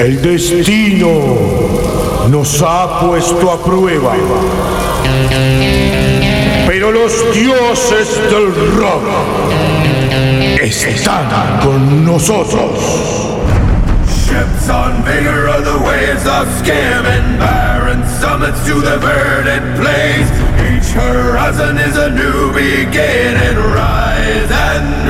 El destino nos ha puesto a prueba. Pero los dioses del rock están con nosotros. Ships on vigor of the waves of skim and barren summits to the verdant plains. Each horizon is a new beginning. Rise and.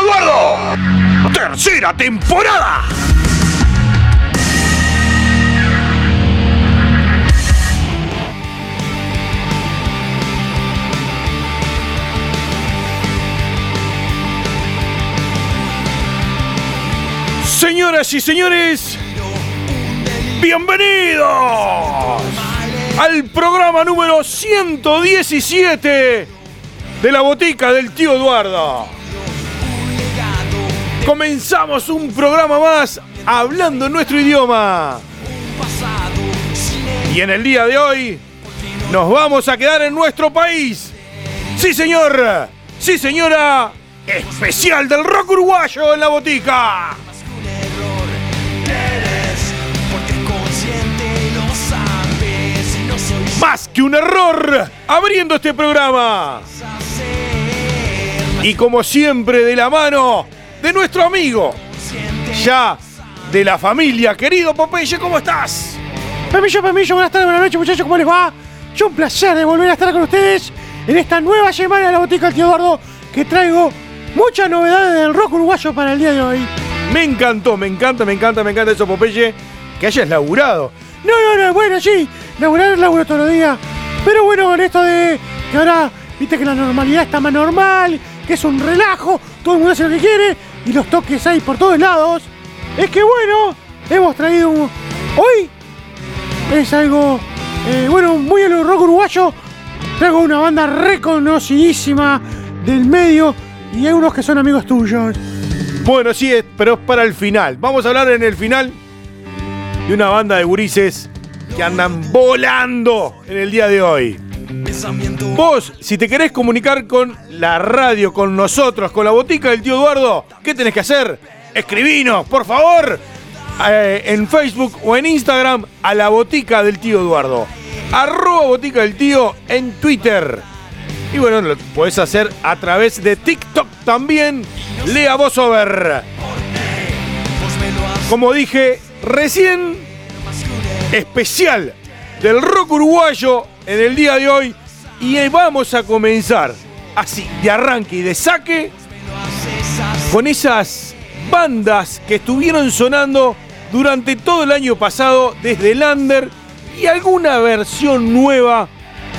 Eduardo. Tercera temporada. Señoras y señores, bienvenidos al programa número 117 de la botica del tío Eduardo. Comenzamos un programa más hablando nuestro idioma. Y en el día de hoy nos vamos a quedar en nuestro país. Sí, señor. Sí, señora. Especial del rock uruguayo en la botica. Más que un error abriendo este programa. Y como siempre, de la mano de nuestro amigo, ya de la familia, querido Popeye, ¿cómo estás? Permiso, permiso, buenas tardes, buenas noches muchachos, ¿cómo les va? Es un placer de volver a estar con ustedes en esta nueva semana de la botica del tío Eduardo que traigo muchas novedades del rock uruguayo para el día de hoy. Me encantó, me encanta, me encanta, me encanta eso, Popeye, que hayas laburado. No, no, no, bueno, sí, laburar laburo todos los días. Pero bueno, con esto de que ahora, viste que la normalidad está más normal, que es un relajo, todo el mundo hace lo que quiere y los toques hay por todos lados. Es que bueno, hemos traído un... Hoy es algo, eh, bueno, muy a rock uruguayo. Traigo una banda reconocidísima del medio y hay unos que son amigos tuyos. Bueno, sí, pero es para el final. Vamos a hablar en el final de una banda de gurises que andan volando en el día de hoy. Vos, si te querés comunicar con la radio, con nosotros, con la botica del tío Eduardo, ¿qué tenés que hacer? Escribinos, por favor, eh, en Facebook o en Instagram a la botica del tío Eduardo. Arroba botica del tío en Twitter. Y bueno, lo podés hacer a través de TikTok también. Lea vos over. Como dije recién, especial del rock uruguayo en el día de hoy. Y vamos a comenzar así, de arranque y de saque, con esas bandas que estuvieron sonando durante todo el año pasado desde el under y alguna versión nueva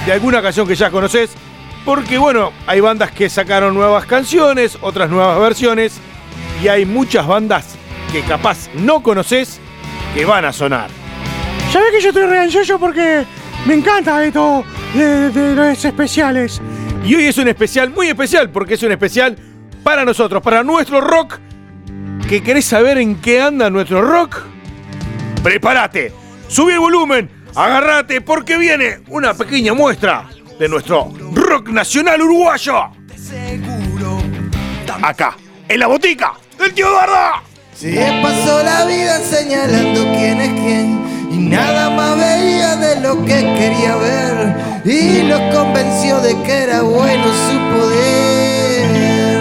de alguna canción que ya conoces. Porque bueno, hay bandas que sacaron nuevas canciones, otras nuevas versiones, y hay muchas bandas que capaz no conoces que van a sonar. ¿Sabés que yo estoy re ansioso porque me encanta esto de, de los especiales? Y hoy es un especial muy especial, porque es un especial para nosotros, para nuestro rock. ¿Que querés saber en qué anda nuestro rock? Prepárate, subí el volumen, agárrate, porque viene una pequeña muestra de nuestro rock nacional uruguayo. Acá, en la botica del tío Eduardo. Se pasó la vida señalando quién es quién nada más veía de lo que quería ver y los convenció de que era bueno su poder.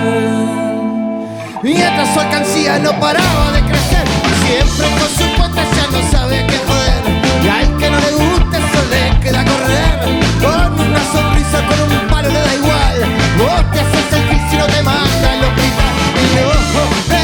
Mientras su alcancía no paraba de crecer, siempre con su potencia no sabe qué joder. Y al que no le gusta eso le queda correr. Con una sonrisa, con un palo le da igual. Vos te haces el gil si no te manda al hospital.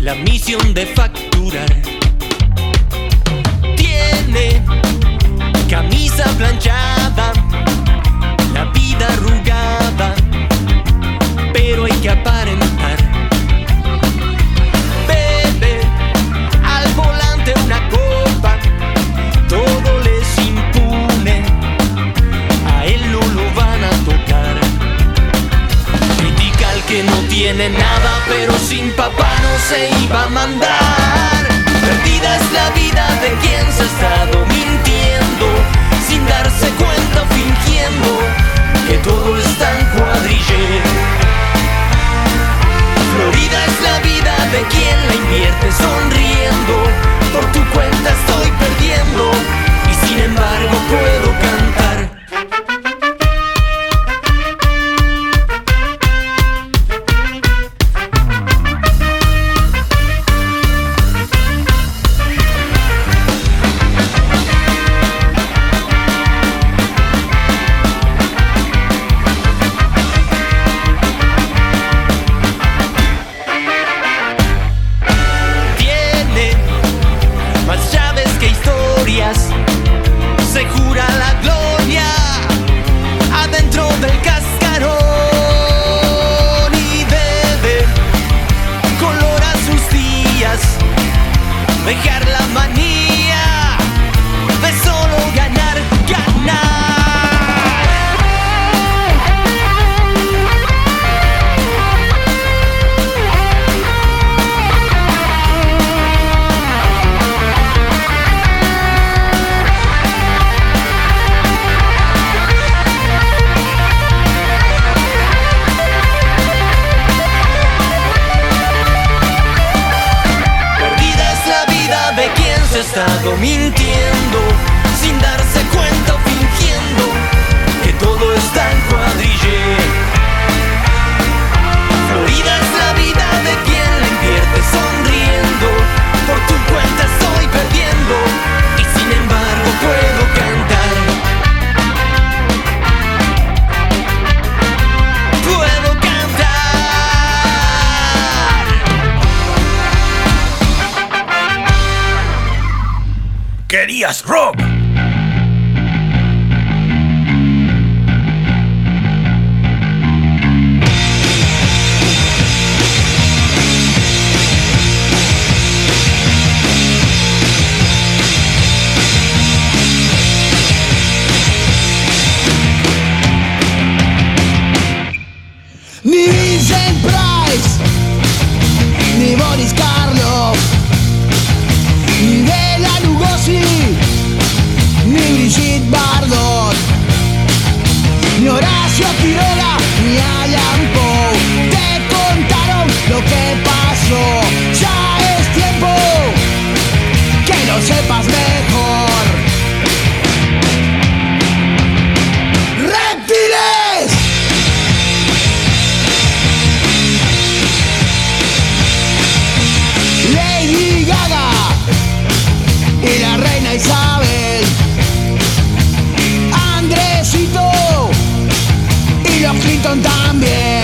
la misión de facturar. Tiene camisa planchada, la vida ruda. tiene nada, pero sin papá no se iba a mandar. Perdida es la vida de quien se ha estado mintiendo, sin darse cuenta, fingiendo que todo está en cuadrille. Florida es la vida de quien la invierte sonriendo Rob! también.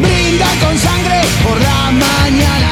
Brinda con sangre por la mañana.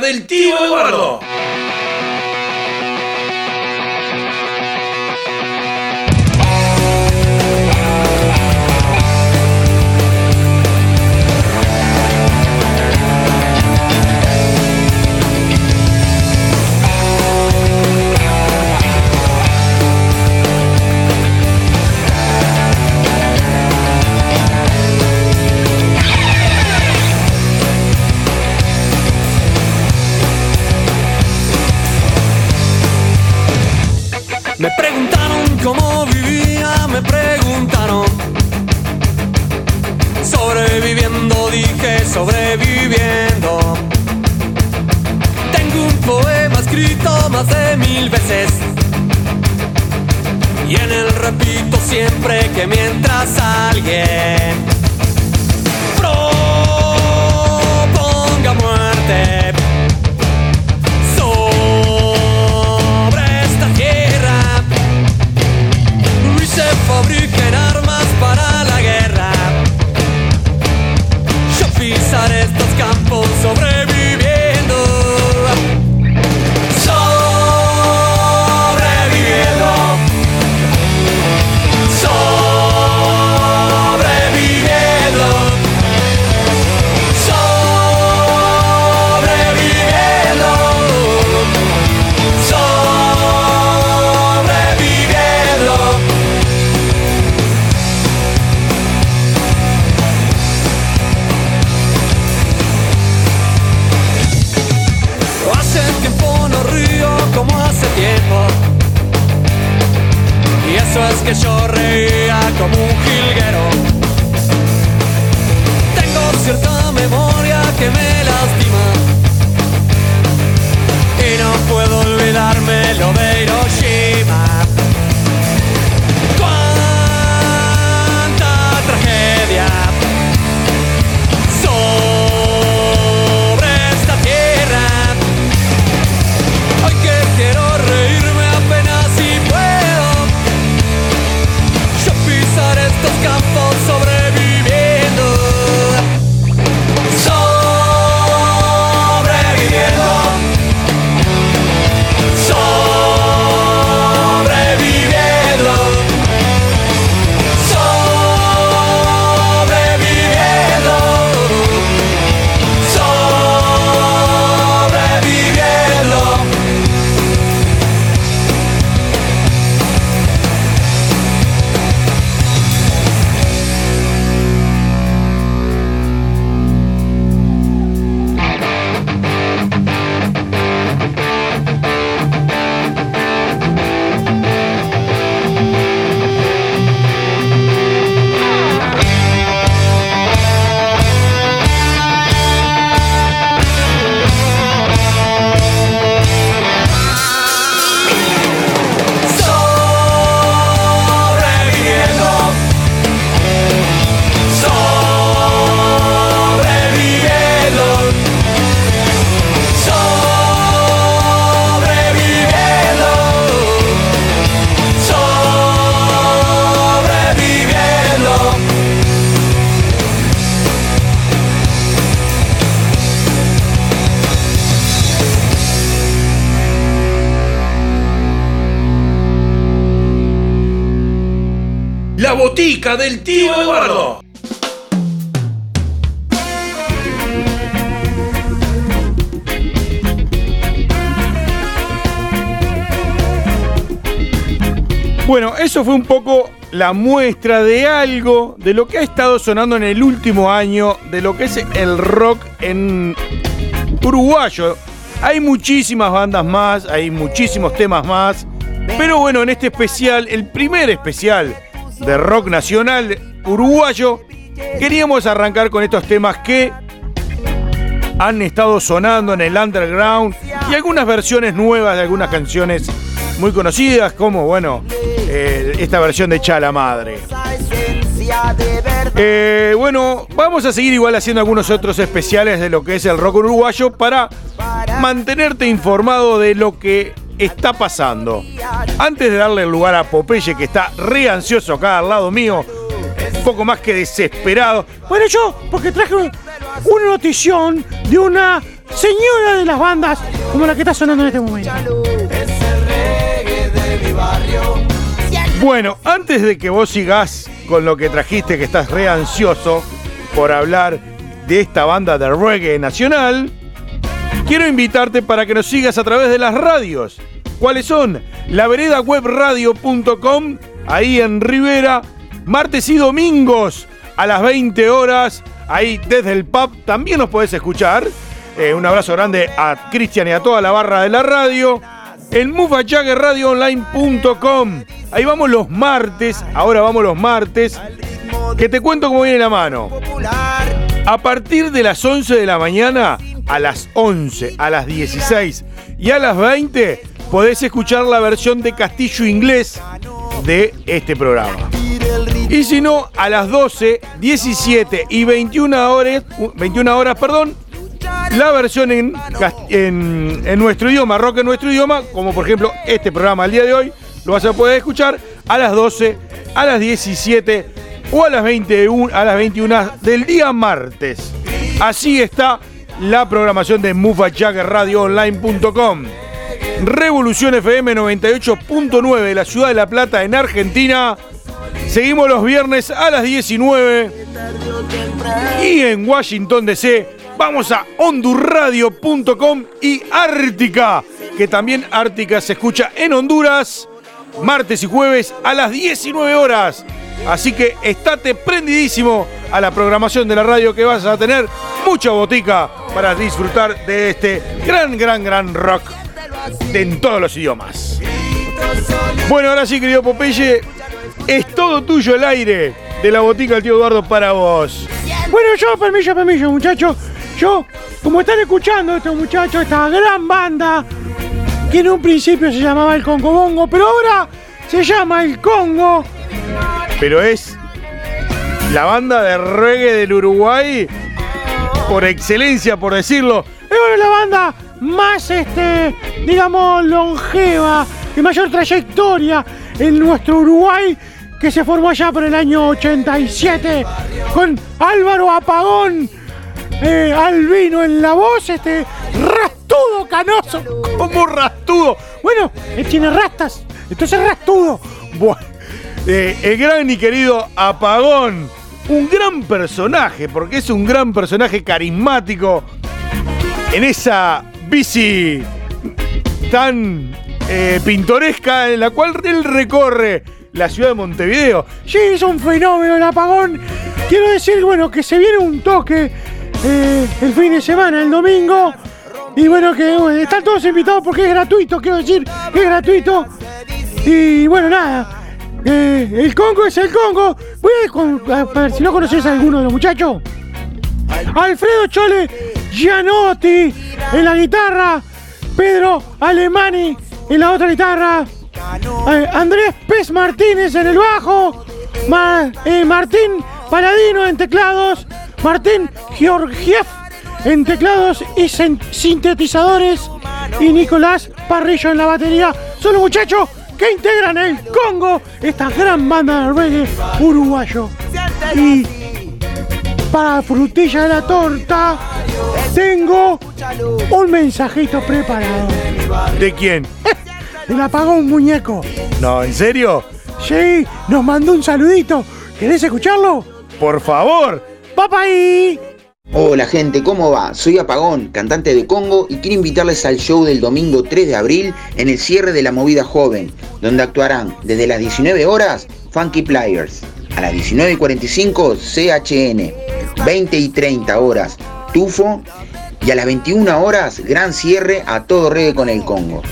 Del tío Eduardo. Fue un poco la muestra de algo de lo que ha estado sonando en el último año, de lo que es el rock en uruguayo. Hay muchísimas bandas más, hay muchísimos temas más, pero bueno, en este especial, el primer especial de rock nacional uruguayo, queríamos arrancar con estos temas que han estado sonando en el underground y algunas versiones nuevas de algunas canciones muy conocidas, como, bueno, eh, esta versión de Chala Madre. Eh, bueno, vamos a seguir igual haciendo algunos otros especiales de lo que es el rock uruguayo para mantenerte informado de lo que está pasando. Antes de darle el lugar a Popeye, que está re ansioso acá al lado mío, un poco más que desesperado. Bueno, yo, porque traje un- una notición de una señora de las bandas como la que está sonando en este momento. Bueno, antes de que vos sigas con lo que trajiste, que estás re ansioso por hablar de esta banda de reggae nacional, quiero invitarte para que nos sigas a través de las radios. ¿Cuáles son? La veredawebradio.com, ahí en Rivera, martes y domingos a las 20 horas, ahí desde el pub también nos podés escuchar. Eh, un abrazo grande a Cristian y a toda la barra de la radio. En mufachaggerradioonline.com. Ahí vamos los martes, ahora vamos los martes, que te cuento cómo viene la mano. A partir de las 11 de la mañana, a las 11, a las 16 y a las 20, podés escuchar la versión de Castillo Inglés de este programa. Y si no, a las 12, 17 y 21 horas, 21 horas, perdón, la versión en, nuestro idioma, rock en nuestro idioma, como por ejemplo este programa el día de hoy, lo vas a poder escuchar a las 12, a las 17 o a las 21, a las 21 del día martes. Así está la programación de MufaJaggerRadioOnline.com. Revolución FM 98.9 de la ciudad de La Plata en Argentina. Seguimos los viernes a las 19 y en Washington DC vamos a hondurradio.com y Ártica, que también Ártica se escucha en Honduras martes y jueves a las 19 horas. Así que estate prendidísimo a la programación de la radio que vas a tener mucha botica para disfrutar de este gran, gran, gran rock en todos los idiomas. Bueno, ahora sí, querido Popeye, es todo tuyo el aire de la botica del tío Eduardo para vos. Bueno, yo, permiso, permiso, muchachos. Yo, como están escuchando estos muchachos, esta gran banda, que en un principio se llamaba el Congo Bongo, pero ahora se llama el Congo. Pero es la banda de reggae del Uruguay por excelencia, por decirlo. Es la banda más, este, digamos, longeva, de mayor trayectoria en nuestro Uruguay, que se formó allá por el año 87, con Álvaro Apagón, eh, Albino en la voz, este, rastudo canoso. Como rastudo. Bueno, él tiene rastas, entonces rastudo. Bueno, eh, el gran y querido Apagón. Un gran personaje, porque es un gran personaje carismático en esa bici tan eh, pintoresca en la cual él recorre la ciudad de Montevideo. Sí, es un fenómeno el apagón. Quiero decir, bueno, que se viene un toque eh, el fin de semana, el domingo. Y bueno, que están todos invitados porque es gratuito, quiero decir, es gratuito. Y bueno, nada. eh, el Congo es el Congo. Voy a ver si no conoces a alguno de los muchachos. Alfredo Chole Gianotti en la guitarra. Pedro Alemani en la otra guitarra. eh, Andrés Pez Martínez en el bajo. Ma- eh, Martín Paladino en teclados. Martín Georgiev en teclados y sin- sintetizadores. Y Nicolás Parrillo en la batería. Son los muchachos que integran el Congo, esta gran banda de reggae uruguayo. Y para frutilla de la torta, tengo un mensajito preparado. ¿De quién? El apagón muñeco. No, ¿en serio? Sí, nos mandó un saludito. ¿Querés escucharlo? Por favor. ¡Papaí! Hola gente, ¿cómo va? Soy Apagón, cantante de Congo y quiero invitarles al show del domingo 3 de abril en el cierre de la movida joven, donde actuarán desde las 19 horas Funky Players, a las 19.45 CHN, 20 y 30 horas Tufo y a las 21 horas gran cierre a todo reggae con el Congo.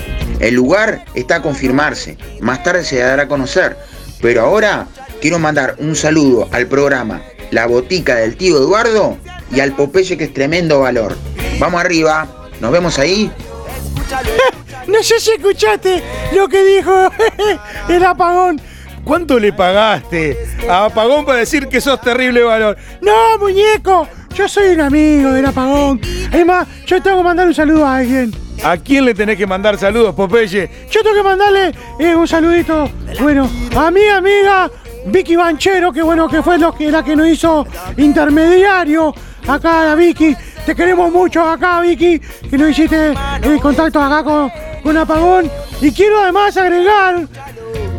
El lugar está a confirmarse, más tarde se dará a conocer, pero ahora quiero mandar un saludo al programa La Botica del Tío Eduardo y al Popeye que es tremendo valor. Vamos arriba, nos vemos ahí. No sé si escuchaste lo que dijo el apagón. ¿Cuánto le pagaste a Apagón para decir que sos terrible valor? No, muñeco, yo soy un amigo del apagón. Además, yo tengo que mandar un saludo a alguien. ¿A quién le tenés que mandar saludos, Popeye? Yo tengo que mandarle eh, un saludito, bueno, a mi amiga Vicky Banchero, que bueno, que fue lo que, la que nos hizo intermediario acá, la Vicky. Te queremos mucho acá, Vicky, que nos hiciste eh, contacto acá con, con Apagón. Y quiero además agregar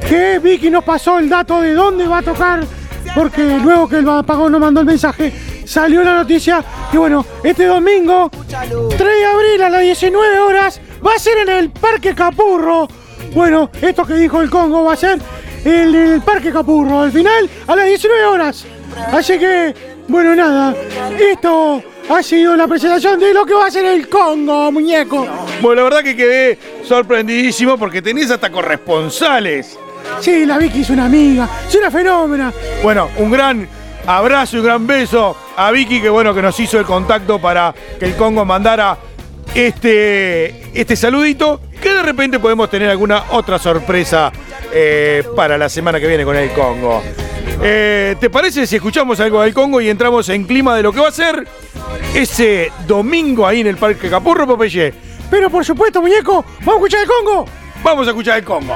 que Vicky nos pasó el dato de dónde va a tocar, porque luego que el Apagón nos mandó el mensaje, salió la noticia que bueno, este domingo, 3 de abril a las 19 horas, va a ser en el Parque Capurro. Bueno, esto que dijo el Congo va a ser el Parque Capurro, al final a las 19 horas. Así que, bueno, nada, esto ha sido la presentación de lo que va a ser el Congo, muñeco. Bueno, la verdad que quedé sorprendidísimo porque tenés hasta corresponsales. Sí, la Vicky es una amiga, es una fenómena. Bueno, un gran abrazo y un gran beso a Vicky, que bueno, que nos hizo el contacto para que el Congo mandara este, este saludito, que de repente podemos tener alguna otra sorpresa eh, para la semana que viene con el Congo. Eh, ¿Te parece si escuchamos algo del Congo y entramos en clima de lo que va a ser ese domingo ahí en el Parque Capurro, Popeye? Pero por supuesto, muñeco, vamos a escuchar el Congo. Vamos a escuchar el Congo.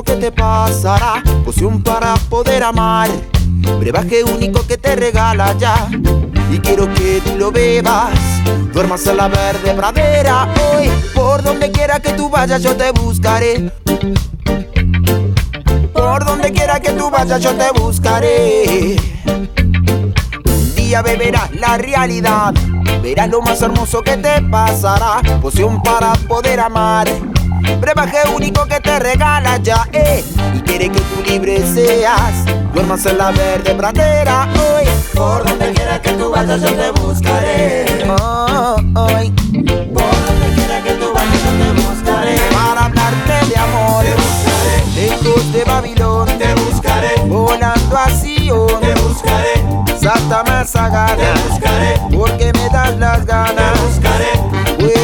Que te pasará. Poción para poder amar, brebaje único que te regala ya. Y quiero que tú lo bebas, duermas en la verde pradera hoy. Por donde quiera que tú vayas, yo te buscaré. Por donde quiera que tú vayas, yo te buscaré. Un día beberás la realidad, verás lo más hermoso que te pasará. Poción para poder amar, brebaje único que te regala ya, eh. Y quiere que tú libre seas, duermas en la verde pradera hoy. Por donde quiera que tú vayas, yo te buscaré. Oh, hoy. Por donde quiera que tú vayas, yo te buscaré. Para hablarte de amor, te buscaré. Lejos de Babilón, te buscaré. Volando a Sion, te buscaré. Santa Mazagana, te buscaré. Porque me das las ganas, te buscaré.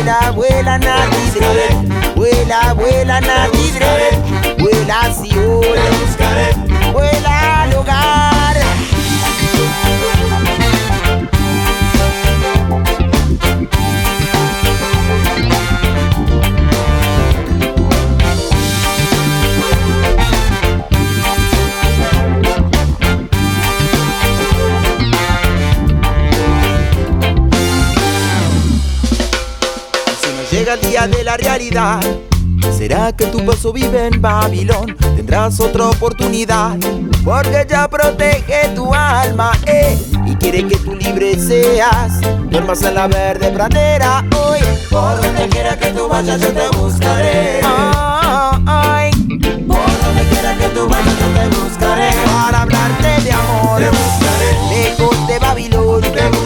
Vuela, vuela, Natidre. Vuela, vuela, Natidre. Vuela a Sion, te buscaré. Vuela El día de la realidad, será que tu paso vive en Babilón. Tendrás otra oportunidad, porque ya protege tu alma, eh. Y quiere que tú libre seas. Duermas en la verde pradera hoy. Por donde quiera que tú vayas, yo te buscaré. Por donde quiera que tú vayas, yo te buscaré. Para hablarte de amor. Lejos de Babilón, te buscaré.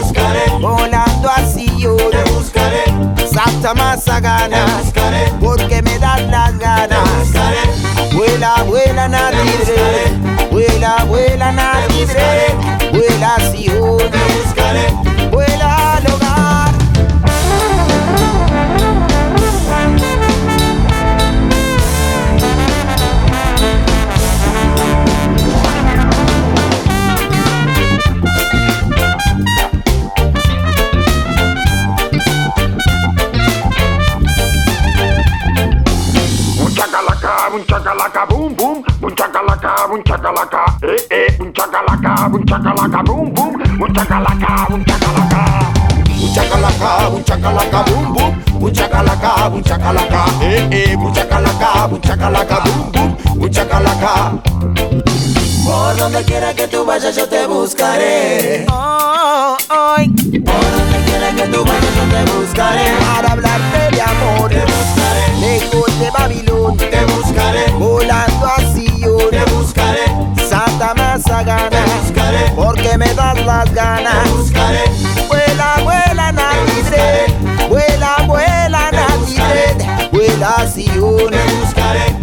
Mazagana, te buscaré. Porque me das las ganas. Vuela, vuela, Natidre. Vuela, vuela, Natidre. Un chacalaca, boom boom, un chacalaca, un chacalaca. Un chacalaca, un chacalaca, boom boom, un chacalaca, un chacalaca, eh eh, un chacalaca, un chacalaca, boom boom, un chacalaca. Por donde quiera que tú vayas yo te buscaré. Oh, ay. Por donde quiera que tú vayas yo te buscaré. Para hablarte de amor te buscaré. Lejos de Babilón te buscaré. Volando a. Buscaré. Porque me das las ganas. Buscaré. Vuela, vuela, Natidre. Vuela, vuela, Natidre. Vuela Sion te buscaré.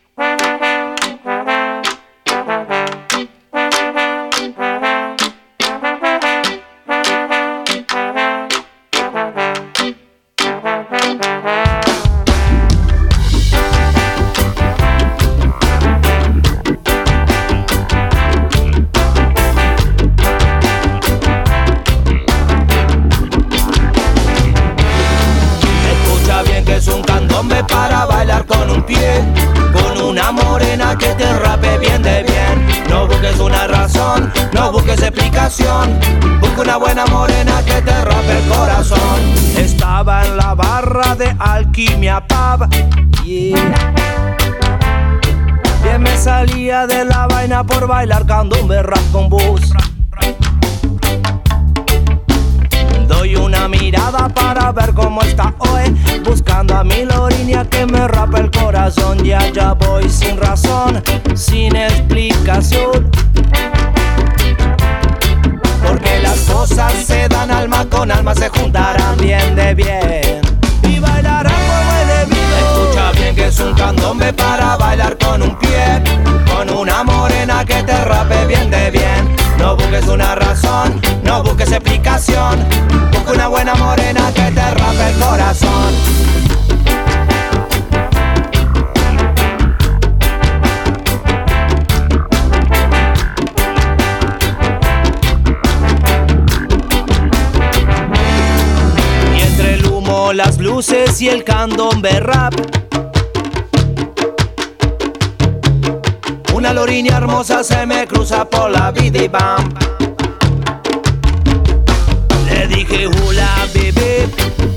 Explicación. Busca una buena morena que te rompe el corazón. Estaba en la barra de Alquimia Pub. Yeah. Bien me salía de la vaina por bailar candombe rap con bus. Doy una mirada para ver cómo está hoy Buscando a mi lorinia que me rapa el corazón Y allá voy sin razón, sin explicación se dan alma con alma Se juntarán bien de bien Y bailarán como es debido Escucha bien que es un candombe para bailar con un pie Con una morena que te rape bien de bien no busques una razón, no busques explicación. Busca una buena morena que te rape el corazón. Las luces y el candombe rap. Una loriña hermosa se me cruza por la vida y bam. Le dije hula bebé,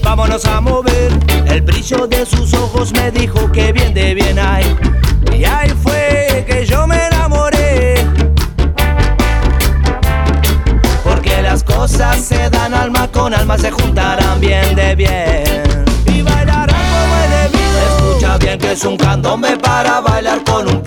vámonos a mover. El brillo de sus ojos me dijo que bien de bien hay. Y ahí fue que yo me se dan alma con alma, se juntarán bien de bien. Y bailarán como es debido. Escucha bien que es un candombe para bailar con un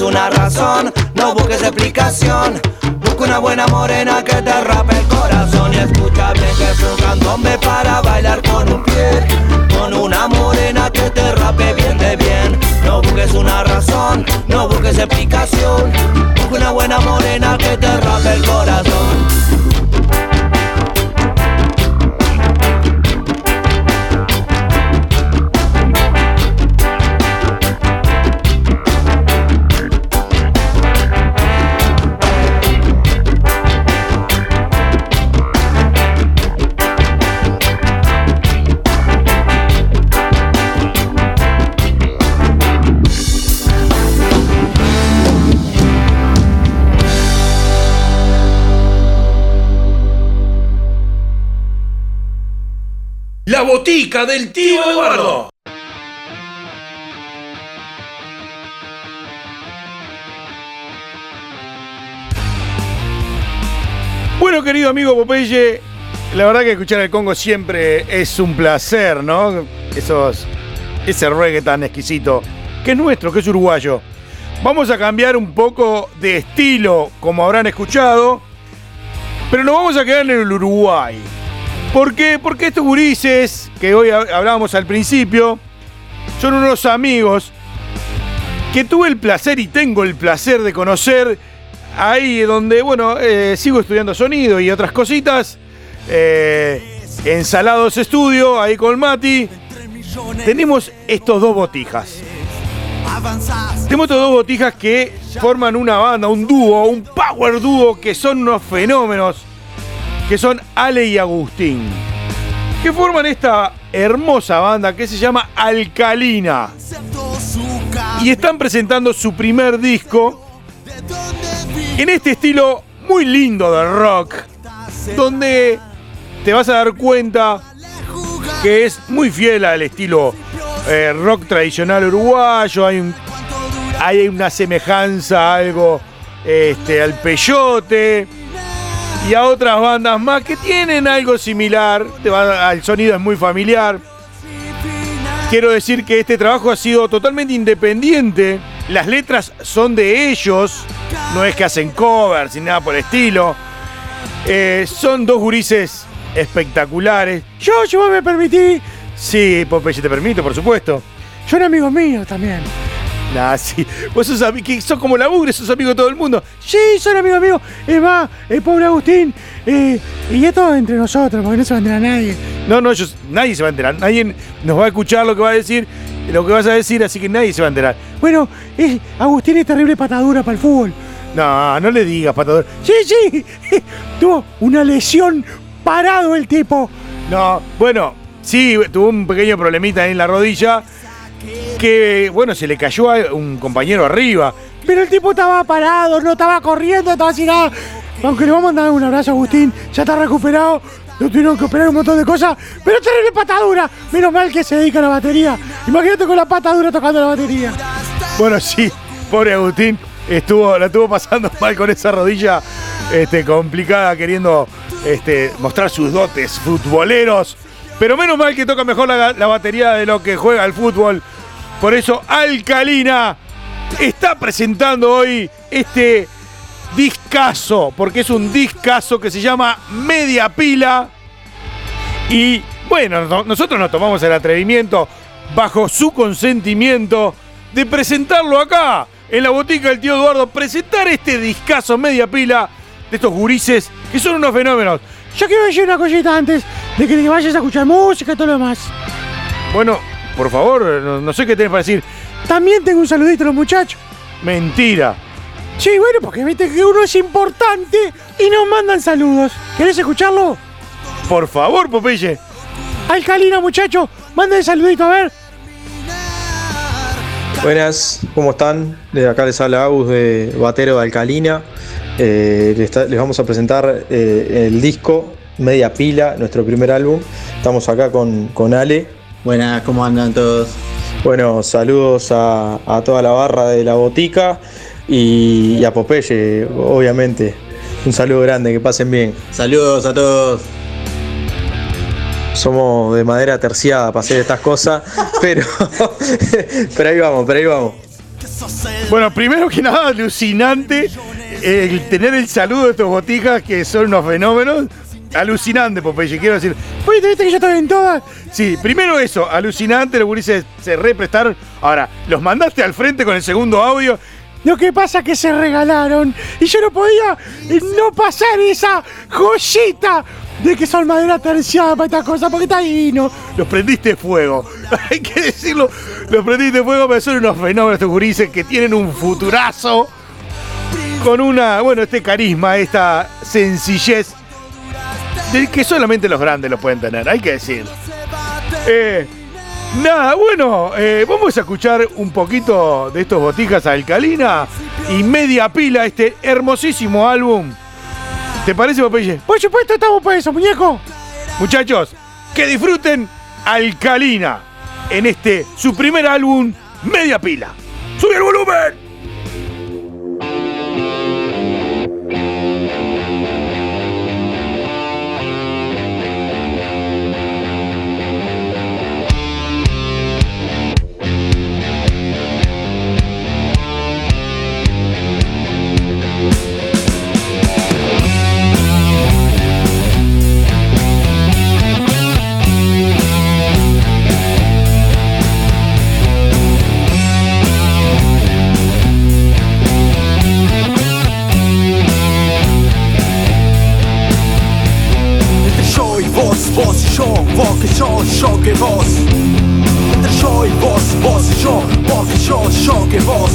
busques una razón, no busques explicación. Busca una buena morena que te rape el corazón. Y escucha bien que es un candombe para bailar con un pie. Con una morena que te rape bien de bien. No busques una razón, no busques explicación. Busca una buena morena que te rape el corazón. Del tío Eduardo. Bueno, querido amigo Popeye, la verdad que escuchar el Congo siempre es un placer, ¿no? Esos, ese reggae tan exquisito, que es nuestro, que es uruguayo. Vamos a cambiar un poco de estilo, como habrán escuchado, pero nos vamos a quedar en el Uruguay. ¿Por qué? Porque estos gurises, que hoy hab- hablábamos al principio, son unos amigos que tuve el placer y tengo el placer de conocer ahí donde, bueno, eh, sigo estudiando sonido y otras cositas. Eh, en Salados Estudio, ahí con Mati. Tenemos estos dos botijas. Tenemos estos dos botijas que forman una banda, un dúo, un power dúo que son unos fenómenos, que son Ale y Agustín, que forman esta hermosa banda que se llama Alcalina. Y están presentando su primer disco en este estilo muy lindo de rock, donde te vas a dar cuenta que es muy fiel al estilo eh, rock tradicional uruguayo. Hay, hay una semejanza algo este, al peyote y a otras bandas más que tienen algo similar. El sonido es muy familiar. Quiero decir que este trabajo ha sido totalmente independiente. Las letras son de ellos. No es que hacen covers ni nada por el estilo. Eh, son dos gurises espectaculares. Yo, yo me permití. Sí, Popeye, te permito, por supuesto. Son amigos míos también. Nah, sí. Vos sos, ami- que sos como la mugre, sos amigo de todo el mundo. Sí, son amigos míos. Es más, el pobre Agustín. eh, y esto entre nosotros, porque no se va a enterar nadie. No, no, ellos- nadie se va a enterar. Nadie nos va a escuchar lo que va a decir, lo que vas a decir, así que nadie se va a enterar. Bueno, Agustín es terrible patadura para el fútbol. No, no le digas, patador. Sí, sí. Tuvo una lesión parado el tipo. No, bueno, sí, tuvo un pequeño problemita ahí en la rodilla. Que, bueno, se le cayó a un compañero arriba. Pero el tipo estaba parado, no estaba corriendo, estaba así nada. Aunque le vamos a dar un abrazo a Agustín, ya está recuperado. Lo tuvieron que operar un montón de cosas, pero terrible patadura. Menos mal que se dedica a la batería. Imagínate con la patadura tocando la batería. Bueno, sí, pobre Agustín, estuvo, la estuvo pasando mal con esa rodilla este, complicada, queriendo este, mostrar sus dotes futboleros. Pero menos mal que toca mejor la, batería de lo que juega el fútbol. Por eso Alcalina está presentando hoy este discazo, porque es un discazo que se llama Media Pila. Y bueno, no- nosotros nos tomamos el atrevimiento, bajo su consentimiento, de presentarlo acá, en la botica del tío Eduardo, presentar este discazo Media Pila de estos gurises que son unos fenómenos. Yo quiero decir una cosita antes de que vayas a escuchar música y todo lo demás. Bueno, por favor, no, no sé qué tenés para decir. También tengo un saludito a los muchachos. Mentira. Sí, bueno, porque viste que uno es importante y nos mandan saludos. ¿Querés escucharlo? Por favor, Popeye. Alcalina, muchacho, manda el saludito, a ver. Buenas, ¿cómo están? Desde acá les habla Agus de Batero de Alcalina. Eh, les, vamos a presentar eh, el disco Media Pila, nuestro primer álbum. Estamos acá con, con Ale. Buenas, ¿cómo andan todos? Bueno, saludos a, a toda la barra de la botica y, y a Popeye, obviamente. Un saludo grande, que pasen bien. Saludos a todos. Somos de madera terciada para hacer estas cosas, pero, pero ahí vamos, pero ahí vamos. Bueno, primero que nada, alucinante el tener el saludo de estos botijas que son unos fenómenos. Alucinante, Popeye, quiero decir. Pues viste que yo estoy en todas. Sí, primero eso, alucinante, los gurises se represtaron. Ahora, los mandaste al frente con el segundo audio. Lo que pasa es que se regalaron y yo no podía eh, no pasar esa joyita de que son madera terciada para estas cosas, porque está ahí, ¿no? Los prendiste fuego. Hay que decirlo, los prendiste fuego, pero son unos fenómenos estos gurises que tienen un futurazo con una, bueno, este carisma, esta sencillez del que solamente los grandes lo pueden tener, hay que decir. Eh, nada, bueno, eh, vamos a escuchar un poquito de estos botijas alcalina y media pila, este hermosísimo álbum. ¿Te parece, Popeye? Por supuesto, estamos para eso, muñeco. Muchachos, que disfruten Alcalina en este su primer álbum, Media Pila. ¡Sube el volumen! Vos y yo, vos que yo, yo que vos.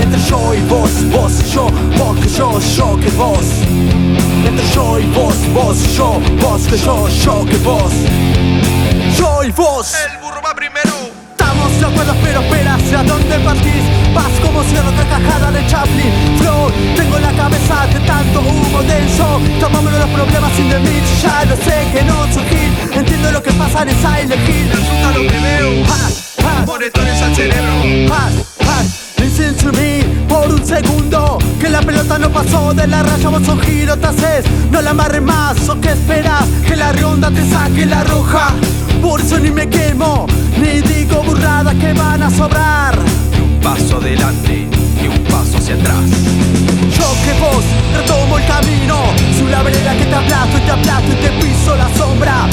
Entre yo y vos, vos y yo, vos que yo, yo que vos. Entre yo y vos, vos y yo, vos que yo, yo que vos. Entre De acuerdo, pero espera, ¿hacia dónde partís? Vas como otra cajada de Chaplin. Flow, tengo la cabeza de tanto humo denso. Tomámonos los problemas sin mí, ya lo sé que no surgir Entiendo lo que pasa en Silent Hill. Resulta lo que veo, monetones al cerebro. Listen to me por un segundo Que la pelota no pasó de la raya, vos sos giro, te haces No la amarres más, o que esperas Que la ronda te saque la roja Por eso ni me quemo Ni digo burradas que van a sobrar. Un paso adelante y un paso hacia atrás. Yo que vos retomo el camino Soy la vereda que te aplasto y te aplasto y te piso la sombra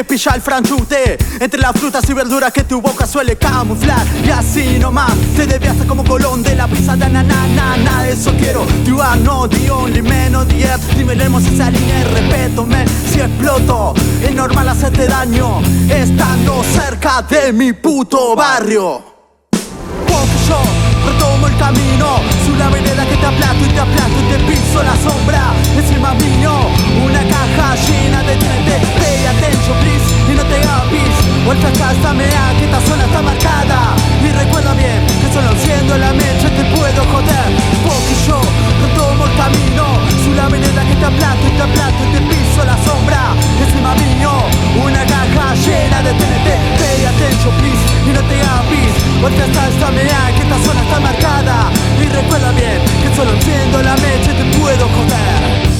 de pillar el frangute entre las frutas y verduras que tu boca suele camuflar. Y así nomás te desviaste como colón de la brisa de na eso quiero you are not the only man on the earth. Nivelemos esa línea y si exploto. Es normal hacerte daño estando cerca de mi puto barrio. Porque yo retomo el camino. Su la vereda que te aplato y te aplato y te piso la sombra. Encima mío una caja llena de 33 te hagas Vuelta acá esta mea que esta zona está marcada. Y recuerda bien que solo siendo la mecha te puedo joder. Porque yo retomo el camino. Su la vereda que te aplasto y te aplasto y te piso la sombra Encima mío, una caja llena de TNT Pay attention please y no te hagas Vuelta acá esta mea que esta zona está marcada. Y recuerda bien que solo enciendo la mecha te puedo joder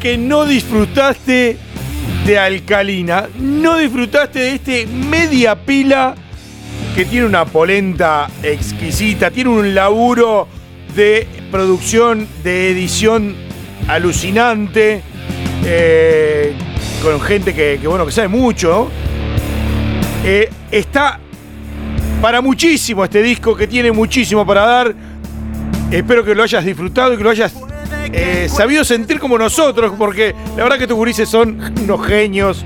Que no disfrutaste de Alcalina, no disfrutaste de este media pila que tiene una polenta exquisita, tiene un laburo de producción, de edición alucinante, eh, con gente que, bueno, que sabe mucho. Eh, está para muchísimo este disco que tiene muchísimo para dar. Espero que lo hayas disfrutado y que lo hayas eh, sabido sentir como nosotros, porque la verdad que estos gurises son unos genios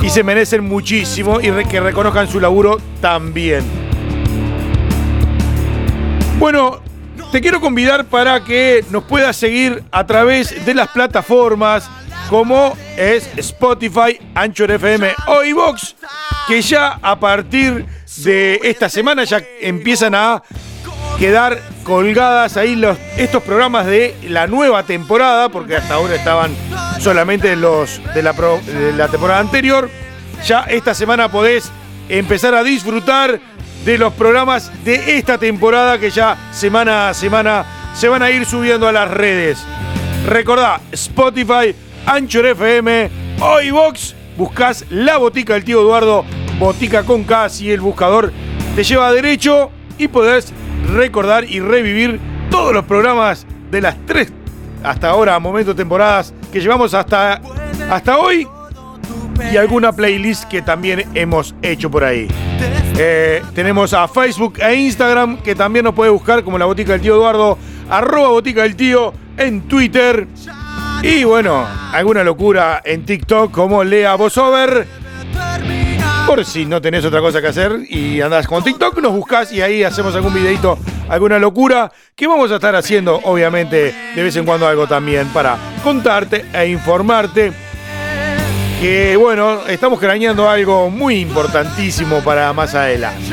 y se merecen muchísimo y que reconozcan su laburo también. Bueno, te quiero convidar para que nos puedas seguir a través de las plataformas como es Spotify, Anchor FM o iVox, que ya a partir de esta semana ya empiezan a quedar colgadas ahí los, estos programas de la nueva temporada, porque hasta ahora estaban solamente los de la, pro- de la temporada anterior. Ya esta semana podés empezar a disfrutar de los programas de esta temporada que ya semana a semana se van a ir subiendo a las redes. Recordá, Spotify, Anchor FM o iVox, buscás la botica del tío Eduardo, botica con K, y el buscador te lleva derecho y podés recordar y revivir todos los programas de las tres hasta ahora, momentos, temporadas que llevamos hasta, hasta hoy y alguna playlist que también hemos hecho por ahí. Eh, tenemos a Facebook e Instagram que también nos puede buscar como la botica del tío Eduardo, arroba botica del tío en Twitter. Y bueno, alguna locura en TikTok como Lea Vosover. Por si no tenés otra cosa que hacer y andás con TikTok, nos buscas y ahí hacemos algún videito, alguna locura que vamos a estar haciendo, obviamente, de vez en cuando algo también para contarte e informarte que bueno, estamos craneando algo muy importantísimo para más adelante.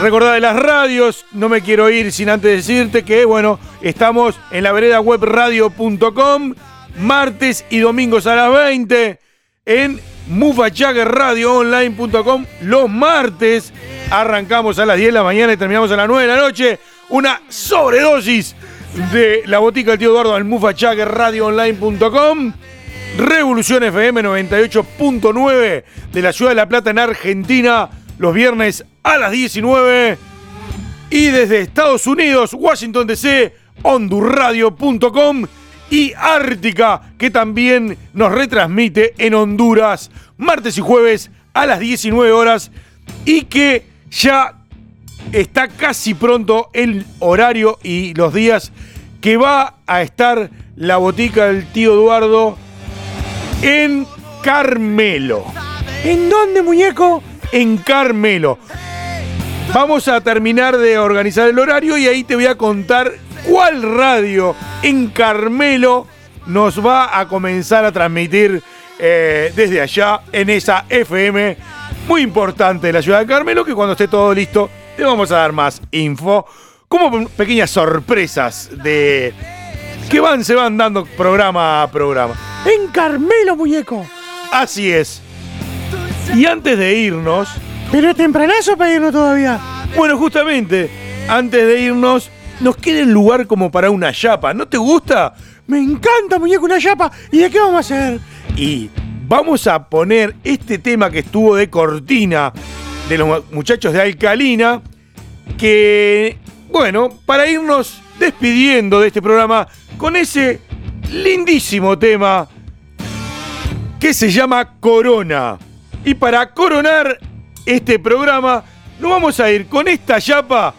Recordá de las radios, no me quiero ir sin antes decirte que bueno, estamos en la vereda web radio.com, martes y domingos a las 20, en mufachaggerradioonline.com, los martes arrancamos a las 10 de la mañana y terminamos a las 9 de la noche, una sobredosis de la botica del tío Eduardo al mufachaggerradioonline.com. Revolución FM 98.9 de la ciudad de La Plata en Argentina, los viernes a las 19. Y desde Estados Unidos, Washington DC, hondurradio.com y Ártica, que también nos retransmite en Honduras, martes y jueves a las 19 horas. Y que ya está casi pronto el horario y los días que va a estar la botica del tío Eduardo en Carmelo. ¿En dónde, muñeco? En Carmelo. Vamos a terminar de organizar el horario y ahí te voy a contar cuál radio en Carmelo nos va a comenzar a transmitir eh, desde allá en esa FM muy importante de la ciudad de Carmelo que cuando esté todo listo te vamos a dar más info como pequeñas sorpresas de que van se van dando programa a programa. En Carmelo, muñeco. Así es. Y antes de irnos. Pero es tempranazo para irnos todavía. Bueno, justamente, antes de irnos, nos queda el lugar como para una chapa. ¿No te gusta? Me encanta, muñeco, una chapa. ¿Y de qué vamos a hacer? Y vamos a poner este tema que estuvo de cortina de los muchachos de Alcalina. Que, bueno, para irnos despidiendo de este programa con ese lindísimo tema que se llama Corona. Y para coronar este programa, nos vamos a ir con esta chapa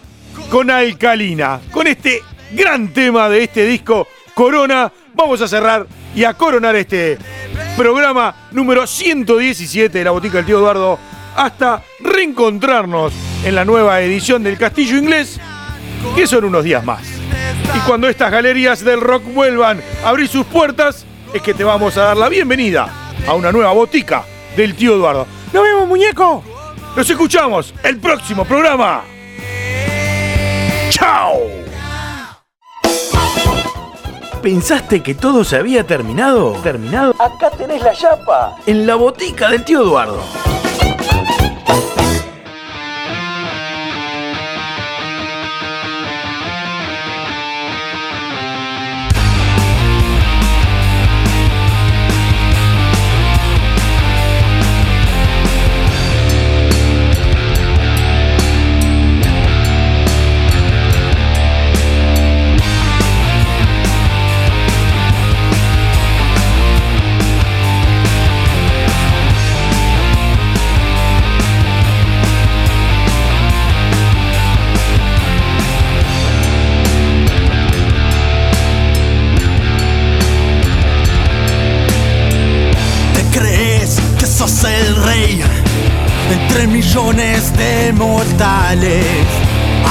con Alcalina. Con este gran tema de este disco, Corona. Vamos a cerrar y a coronar este programa número 117 de la Botica del Tío Eduardo. Hasta reencontrarnos en la nueva edición del Castillo Inglés, que son unos días más. Y cuando estas galerías del rock vuelvan a abrir sus puertas, es que te vamos a dar la bienvenida a una nueva botica del tío Eduardo. ¡Nos vemos, muñeco! Nos escuchamos el próximo programa. ¡Chao! ¿Pensaste que todo se había terminado? ¿Terminado? Acá tenés la chapa. En la botica del tío Eduardo.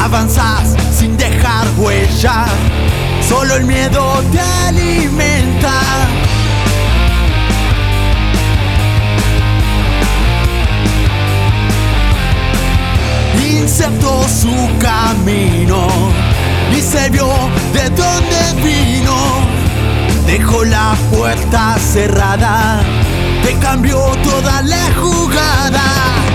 Avanzás sin dejar huella, solo el miedo te alimenta. Insertó su camino y se vio de dónde vino. Dejó la puerta cerrada, te cambió toda la jugada.